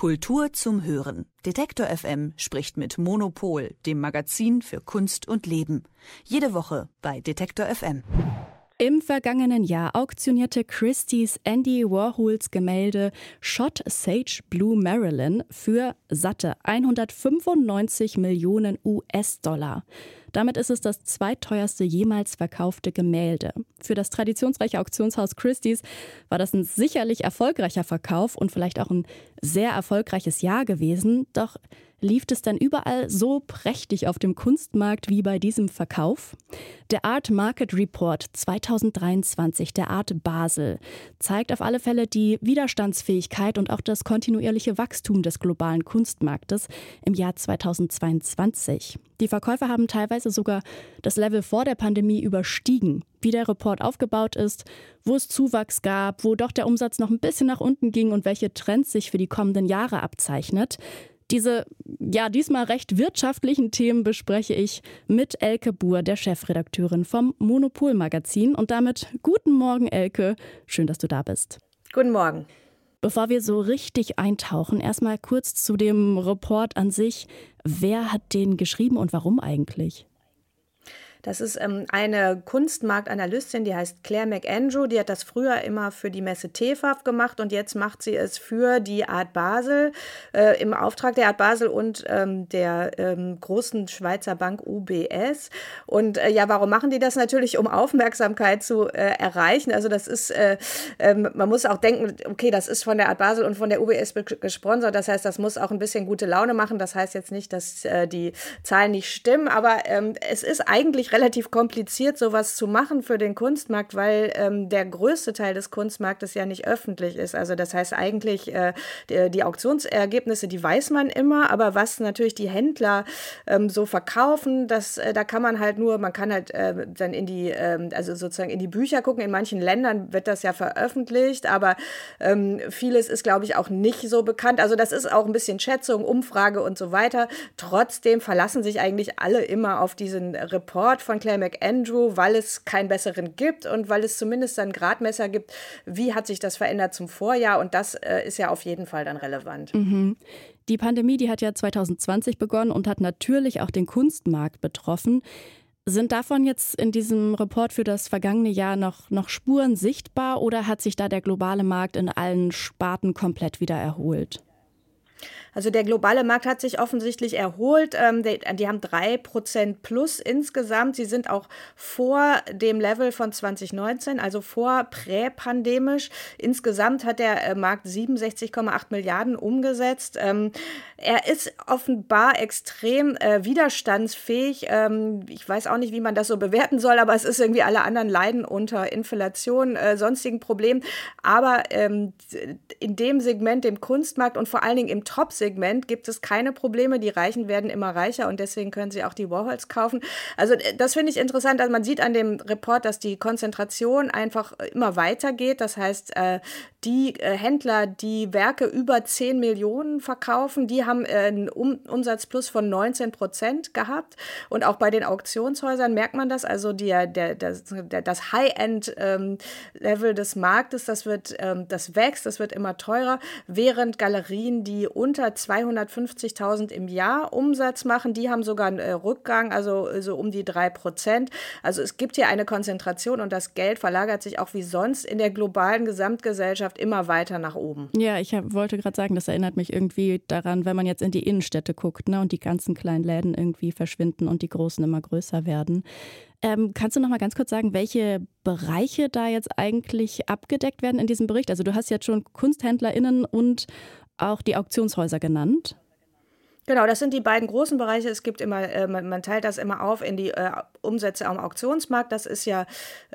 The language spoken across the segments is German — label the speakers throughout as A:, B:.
A: Kultur zum Hören. Detektor FM spricht mit Monopol, dem Magazin für Kunst und Leben. Jede Woche bei Detektor FM.
B: Im vergangenen Jahr auktionierte Christie's Andy Warhols Gemälde Shot Sage Blue Marilyn für satte 195 Millionen US-Dollar. Damit ist es das zweiteuerste jemals verkaufte Gemälde. Für das traditionsreiche Auktionshaus Christie's war das ein sicherlich erfolgreicher Verkauf und vielleicht auch ein sehr erfolgreiches Jahr gewesen. Doch lief es dann überall so prächtig auf dem Kunstmarkt wie bei diesem Verkauf? Der Art Market Report 2023 der Art Basel zeigt auf alle Fälle die Widerstandsfähigkeit und auch das kontinuierliche Wachstum des globalen Kunstmarktes im Jahr 2022. Die Verkäufer haben teilweise sogar das Level vor der Pandemie überstiegen. Wie der Report aufgebaut ist, wo es Zuwachs gab, wo doch der Umsatz noch ein bisschen nach unten ging und welche Trends sich für die kommenden Jahre abzeichnet. Diese, ja, diesmal recht wirtschaftlichen Themen bespreche ich mit Elke Buhr, der Chefredakteurin vom Monopol-Magazin. Und damit guten Morgen, Elke. Schön, dass du da bist.
C: Guten Morgen.
B: Bevor wir so richtig eintauchen, erstmal kurz zu dem Report an sich. Wer hat den geschrieben und warum eigentlich?
C: Das ist ähm, eine Kunstmarktanalystin, die heißt Claire McAndrew. Die hat das früher immer für die Messe TEFAF gemacht und jetzt macht sie es für die Art Basel äh, im Auftrag der Art Basel und ähm, der ähm, großen Schweizer Bank UBS. Und äh, ja, warum machen die das natürlich, um Aufmerksamkeit zu äh, erreichen? Also das ist, äh, ähm, man muss auch denken, okay, das ist von der Art Basel und von der UBS gesponsert. Das heißt, das muss auch ein bisschen gute Laune machen. Das heißt jetzt nicht, dass äh, die Zahlen nicht stimmen, aber ähm, es ist eigentlich relativ kompliziert, sowas zu machen für den Kunstmarkt, weil ähm, der größte Teil des Kunstmarktes ja nicht öffentlich ist. Also das heißt eigentlich, äh, die, die, Auktionsergebnisse, die weiß man immer, aber was natürlich die Händler ähm, so verkaufen, das, äh, da kann man halt nur, man kann halt äh, dann in die, ähm, also sozusagen in die Bücher gucken. In manchen Ländern wird das ja veröffentlicht, aber ähm, vieles ist, glaube ich, auch nicht so bekannt. Also das ist auch ein bisschen Schätzung, Umfrage und so weiter. Trotzdem verlassen sich eigentlich alle immer auf diesen Report von Claire McAndrew, weil es keinen besseren gibt und weil es zumindest ein Gradmesser gibt, wie hat sich das verändert zum Vorjahr und das äh, ist ja auf jeden Fall dann relevant.
B: Mhm. Die Pandemie, die hat ja 2020 begonnen und hat natürlich auch den Kunstmarkt betroffen. Sind davon jetzt in diesem Report für das vergangene Jahr noch, noch Spuren sichtbar oder hat sich da der globale Markt in allen Sparten komplett wieder erholt?
C: Also der globale Markt hat sich offensichtlich erholt. Ähm, die, die, haben drei Prozent plus insgesamt. Sie sind auch vor dem Level von 2019, also vor präpandemisch. Insgesamt hat der äh, Markt 67,8 Milliarden umgesetzt. Ähm, er ist offenbar extrem äh, widerstandsfähig. Ähm, ich weiß auch nicht, wie man das so bewerten soll, aber es ist irgendwie alle anderen leiden unter Inflation, äh, sonstigen Problemen. Aber ähm, in dem Segment, dem Kunstmarkt und vor allen Dingen im Top Segment gibt es keine Probleme. Die Reichen werden immer reicher und deswegen können sie auch die Warhols kaufen. Also äh, das finde ich interessant. Also man sieht an dem Report, dass die Konzentration einfach immer weitergeht. Das heißt, äh, die äh, Händler, die Werke über 10 Millionen verkaufen, die haben einen Umsatzplus von 19 Prozent gehabt. Und auch bei den Auktionshäusern merkt man das. Also die, der, das, das High-End-Level ähm, des Marktes, das wird, ähm, das wächst, das wird immer teurer, während Galerien, die unter 250.000 im Jahr Umsatz machen. Die haben sogar einen äh, Rückgang, also so um die drei Prozent. Also es gibt hier eine Konzentration und das Geld verlagert sich auch wie sonst in der globalen Gesamtgesellschaft immer weiter nach oben.
B: Ja, ich hab, wollte gerade sagen, das erinnert mich irgendwie daran, wenn man jetzt in die Innenstädte guckt ne, und die ganzen kleinen Läden irgendwie verschwinden und die großen immer größer werden. Ähm, kannst du noch mal ganz kurz sagen, welche Bereiche da jetzt eigentlich abgedeckt werden in diesem Bericht? Also du hast jetzt schon KunsthändlerInnen und auch die Auktionshäuser genannt.
C: Genau, das sind die beiden großen Bereiche. Es gibt immer, äh, man, man, teilt das immer auf in die äh, Umsätze am Auktionsmarkt. Das ist ja,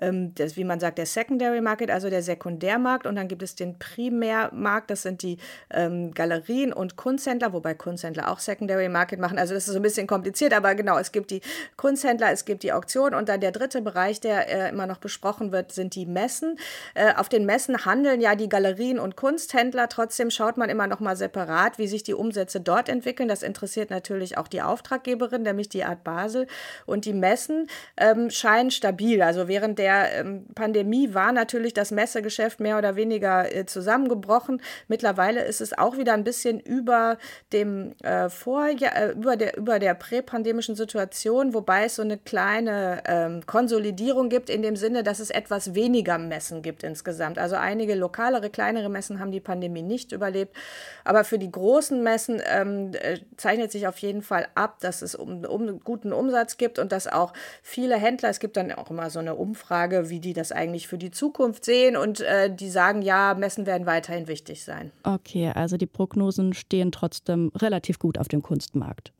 C: ähm, das, wie man sagt, der Secondary Market, also der Sekundärmarkt. Und dann gibt es den Primärmarkt, das sind die ähm, Galerien und Kunsthändler, wobei Kunsthändler auch Secondary Market machen. Also das ist so ein bisschen kompliziert, aber genau, es gibt die Kunsthändler, es gibt die Auktion und dann der dritte Bereich, der äh, immer noch besprochen wird, sind die Messen. Äh, auf den Messen handeln ja die Galerien und Kunsthändler. Trotzdem schaut man immer noch mal separat, wie sich die Umsätze dort entwickeln. Das interessiert natürlich auch die Auftraggeberin, nämlich die Art Basel. Und die Messen ähm, scheinen stabil. Also während der ähm, Pandemie war natürlich das Messegeschäft mehr oder weniger äh, zusammengebrochen. Mittlerweile ist es auch wieder ein bisschen über dem äh, Vorjahr, äh, über der, über der präpandemischen Situation, wobei es so eine kleine ähm, Konsolidierung gibt in dem Sinne, dass es etwas weniger Messen gibt insgesamt. Also einige lokalere, kleinere Messen haben die Pandemie nicht überlebt. Aber für die großen Messen ähm, äh, zeichnet sich auf jeden Fall ab, dass es um, um guten Umsatz gibt und dass auch viele Händler, es gibt dann auch immer so eine Umfrage, wie die das eigentlich für die Zukunft sehen und äh, die sagen, ja, Messen werden weiterhin wichtig sein.
B: Okay, also die Prognosen stehen trotzdem relativ gut auf dem Kunstmarkt.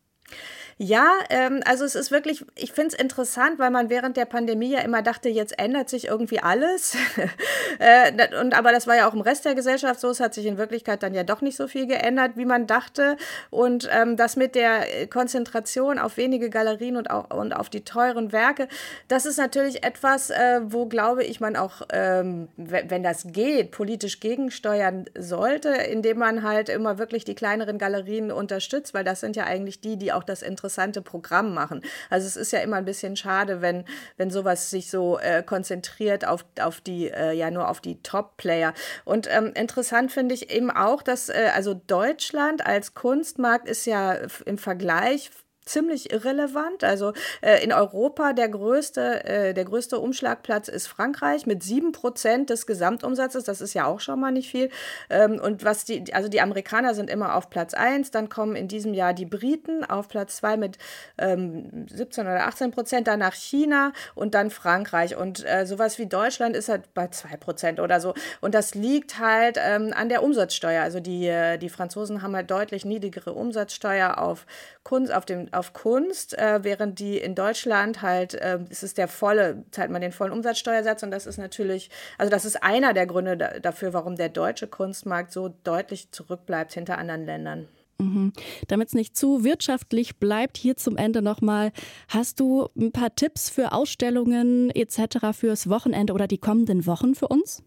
C: Ja, ähm, also es ist wirklich, ich finde es interessant, weil man während der Pandemie ja immer dachte, jetzt ändert sich irgendwie alles. äh, und aber das war ja auch im Rest der Gesellschaft so. Es hat sich in Wirklichkeit dann ja doch nicht so viel geändert, wie man dachte. Und ähm, das mit der Konzentration auf wenige Galerien und, auch, und auf die teuren Werke, das ist natürlich etwas, äh, wo glaube ich man auch, ähm, wenn das geht, politisch gegensteuern sollte, indem man halt immer wirklich die kleineren Galerien unterstützt, weil das sind ja eigentlich die, die auch das interessante Programm machen. Also es ist ja immer ein bisschen schade, wenn, wenn sowas sich so äh, konzentriert auf, auf die, äh, ja nur auf die Top-Player. Und ähm, interessant finde ich eben auch, dass äh, also Deutschland als Kunstmarkt ist ja im Vergleich ziemlich irrelevant. Also äh, in Europa der größte, äh, der größte Umschlagplatz ist Frankreich mit sieben Prozent des Gesamtumsatzes. Das ist ja auch schon mal nicht viel. Ähm, und was die, also die Amerikaner sind immer auf Platz eins. Dann kommen in diesem Jahr die Briten auf Platz zwei mit ähm, 17 oder 18 Prozent. Danach China und dann Frankreich. Und äh, sowas wie Deutschland ist halt bei zwei Prozent oder so. Und das liegt halt ähm, an der Umsatzsteuer. Also die, äh, die Franzosen haben halt deutlich niedrigere Umsatzsteuer auf Kunst, auf dem auf Kunst, äh, während die in Deutschland halt, äh, es ist der volle, zahlt man den vollen Umsatzsteuersatz und das ist natürlich, also das ist einer der Gründe da, dafür, warum der deutsche Kunstmarkt so deutlich zurückbleibt hinter anderen Ländern.
B: Mhm. Damit es nicht zu wirtschaftlich bleibt, hier zum Ende nochmal, hast du ein paar Tipps für Ausstellungen etc. fürs Wochenende oder die kommenden Wochen für uns?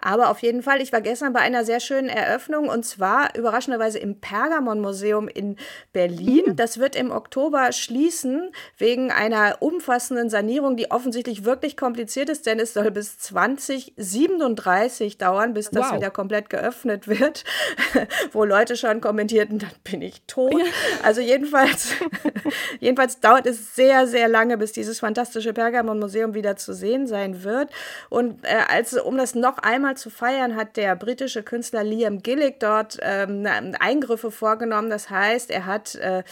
C: Aber auf jeden Fall, ich war gestern bei einer sehr schönen Eröffnung und zwar überraschenderweise im Pergamon-Museum in Berlin. Mhm. Das wird im Oktober schließen wegen einer umfassenden Sanierung, die offensichtlich wirklich kompliziert ist, denn es soll bis 2037 dauern, bis das wow. wieder komplett geöffnet wird, wo Leute schon kommentierten, dann bin ich tot. Ja. Also jedenfalls, jedenfalls dauert es sehr, sehr lange, bis dieses fantastische Pergamon-Museum wieder zu sehen sein wird. Und äh, als um das noch noch einmal zu feiern, hat der britische Künstler Liam Gillick dort ähm, Eingriffe vorgenommen. Das heißt, er hat äh,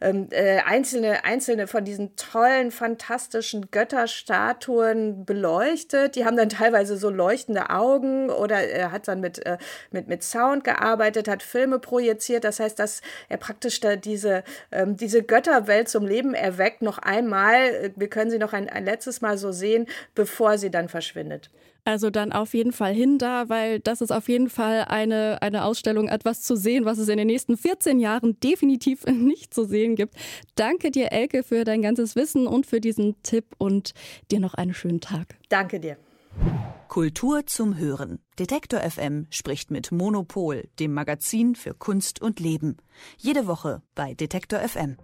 C: ähm, äh, einzelne, einzelne von diesen tollen, fantastischen Götterstatuen beleuchtet. Die haben dann teilweise so leuchtende Augen oder er hat dann mit, äh, mit, mit Sound gearbeitet, hat Filme projiziert. Das heißt, dass er praktisch da diese, ähm, diese Götterwelt zum Leben erweckt, noch einmal. Wir können sie noch ein, ein letztes Mal so sehen, bevor sie dann verschwindet.
B: Also dann auf jeden Fall hin da, weil das ist auf jeden Fall eine, eine Ausstellung, etwas zu sehen, was es in den nächsten 14 Jahren definitiv nicht zu sehen gibt. Danke dir, Elke, für dein ganzes Wissen und für diesen Tipp und dir noch einen schönen Tag.
C: Danke dir.
A: Kultur zum Hören. Detektor FM spricht mit Monopol, dem Magazin für Kunst und Leben. Jede Woche bei Detektor FM.